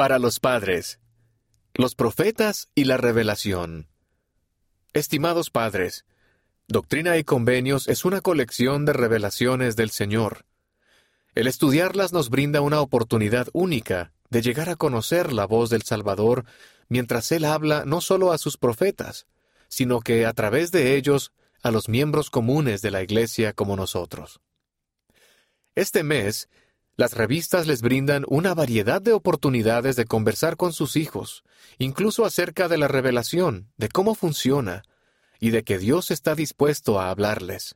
Para los padres, los profetas y la revelación. Estimados padres, Doctrina y Convenios es una colección de revelaciones del Señor. El estudiarlas nos brinda una oportunidad única de llegar a conocer la voz del Salvador mientras Él habla no solo a sus profetas, sino que a través de ellos a los miembros comunes de la Iglesia como nosotros. Este mes, las revistas les brindan una variedad de oportunidades de conversar con sus hijos, incluso acerca de la revelación, de cómo funciona, y de que Dios está dispuesto a hablarles.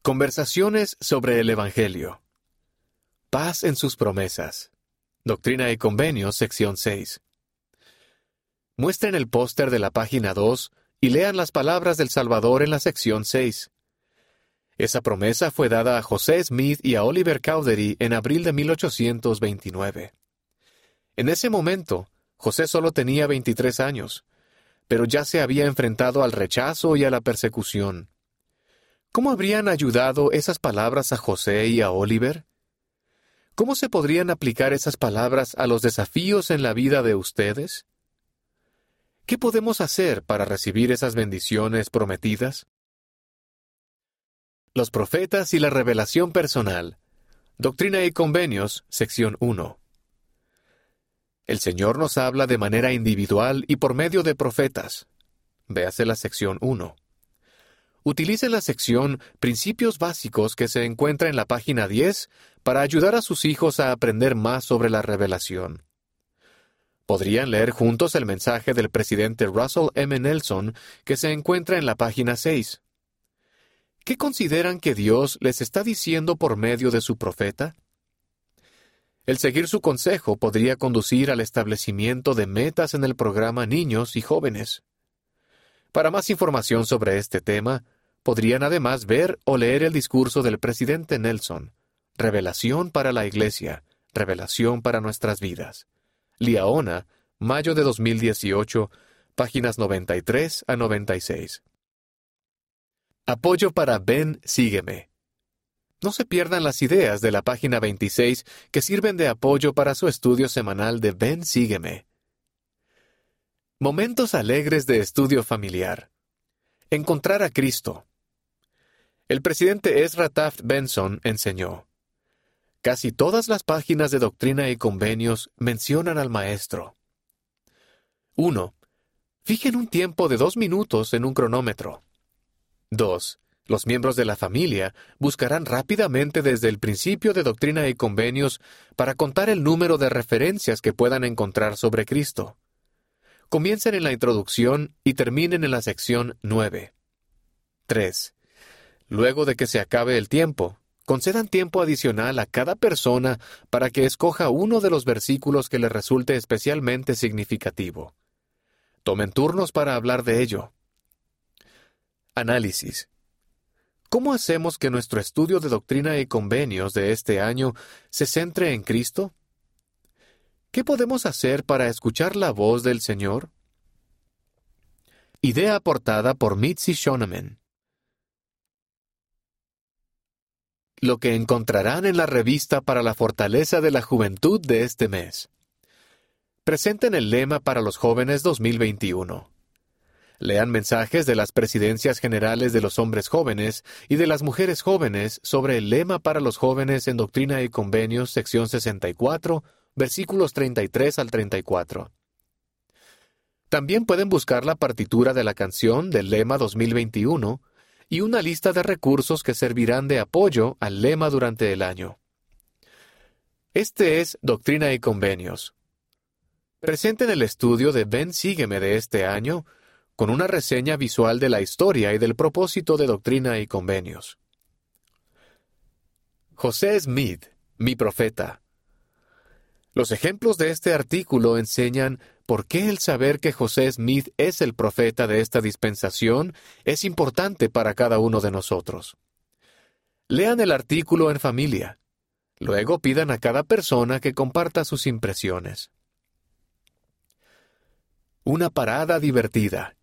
Conversaciones sobre el Evangelio. Paz en sus promesas. Doctrina y Convenios, sección 6. Muestren el póster de la página 2 y lean las palabras del Salvador en la sección 6. Esa promesa fue dada a José Smith y a Oliver Cowdery en abril de 1829. En ese momento, José solo tenía 23 años, pero ya se había enfrentado al rechazo y a la persecución. ¿Cómo habrían ayudado esas palabras a José y a Oliver? ¿Cómo se podrían aplicar esas palabras a los desafíos en la vida de ustedes? ¿Qué podemos hacer para recibir esas bendiciones prometidas? Los profetas y la revelación personal. Doctrina y Convenios, sección 1. El Señor nos habla de manera individual y por medio de profetas. Véase la sección 1. Utilice la sección Principios básicos que se encuentra en la página 10 para ayudar a sus hijos a aprender más sobre la revelación. Podrían leer juntos el mensaje del presidente Russell M. Nelson que se encuentra en la página 6. ¿Qué consideran que Dios les está diciendo por medio de su profeta? El seguir su consejo podría conducir al establecimiento de metas en el programa Niños y Jóvenes. Para más información sobre este tema, podrían además ver o leer el discurso del presidente Nelson, Revelación para la Iglesia, Revelación para nuestras vidas. Liaona, mayo de 2018, páginas 93 a 96. Apoyo para Ven, sígueme. No se pierdan las ideas de la página 26 que sirven de apoyo para su estudio semanal de Ven, sígueme. Momentos alegres de estudio familiar. Encontrar a Cristo. El presidente Ezra Taft Benson enseñó. Casi todas las páginas de doctrina y convenios mencionan al Maestro. 1. Fijen un tiempo de dos minutos en un cronómetro. 2. Los miembros de la familia buscarán rápidamente desde el principio de doctrina y convenios para contar el número de referencias que puedan encontrar sobre Cristo. Comiencen en la introducción y terminen en la sección 9. 3. Luego de que se acabe el tiempo, concedan tiempo adicional a cada persona para que escoja uno de los versículos que le resulte especialmente significativo. Tomen turnos para hablar de ello. Análisis. ¿Cómo hacemos que nuestro estudio de doctrina y convenios de este año se centre en Cristo? ¿Qué podemos hacer para escuchar la voz del Señor? Idea aportada por Mitzi Shoneman. Lo que encontrarán en la revista para la fortaleza de la juventud de este mes. Presenten el lema para los jóvenes 2021. Lean mensajes de las presidencias generales de los hombres jóvenes y de las mujeres jóvenes sobre el lema para los jóvenes en Doctrina y Convenios, sección 64, versículos 33 al 34. También pueden buscar la partitura de la canción del lema 2021 y una lista de recursos que servirán de apoyo al lema durante el año. Este es Doctrina y Convenios. Presenten el estudio de Ven Sígueme de este año con una reseña visual de la historia y del propósito de doctrina y convenios. José Smith, mi profeta. Los ejemplos de este artículo enseñan por qué el saber que José Smith es el profeta de esta dispensación es importante para cada uno de nosotros. Lean el artículo en familia. Luego pidan a cada persona que comparta sus impresiones. Una parada divertida.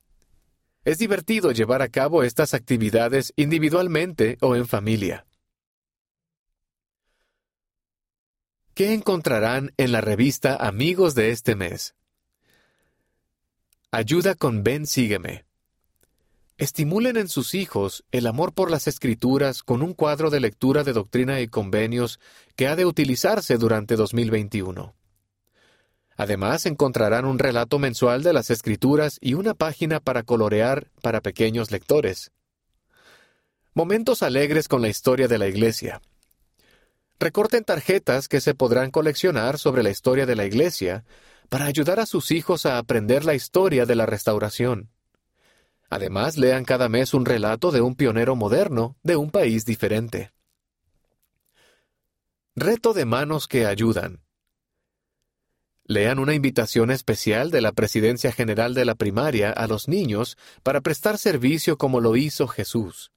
Es divertido llevar a cabo estas actividades individualmente o en familia. ¿Qué encontrarán en la revista Amigos de este mes? Ayuda con Ven Sígueme. Estimulen en sus hijos el amor por las escrituras con un cuadro de lectura de doctrina y convenios que ha de utilizarse durante 2021. Además, encontrarán un relato mensual de las escrituras y una página para colorear para pequeños lectores. Momentos alegres con la historia de la Iglesia. Recorten tarjetas que se podrán coleccionar sobre la historia de la Iglesia para ayudar a sus hijos a aprender la historia de la restauración. Además, lean cada mes un relato de un pionero moderno de un país diferente. Reto de manos que ayudan. Lean una invitación especial de la Presidencia General de la Primaria a los niños para prestar servicio como lo hizo Jesús.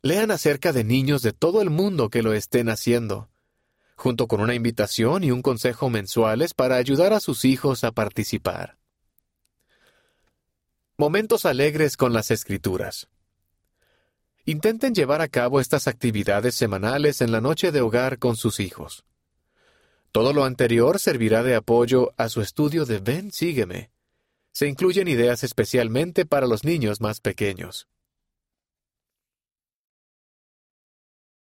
Lean acerca de niños de todo el mundo que lo estén haciendo, junto con una invitación y un consejo mensuales para ayudar a sus hijos a participar. Momentos alegres con las escrituras. Intenten llevar a cabo estas actividades semanales en la noche de hogar con sus hijos. Todo lo anterior servirá de apoyo a su estudio de Ven, sígueme. Se incluyen ideas especialmente para los niños más pequeños.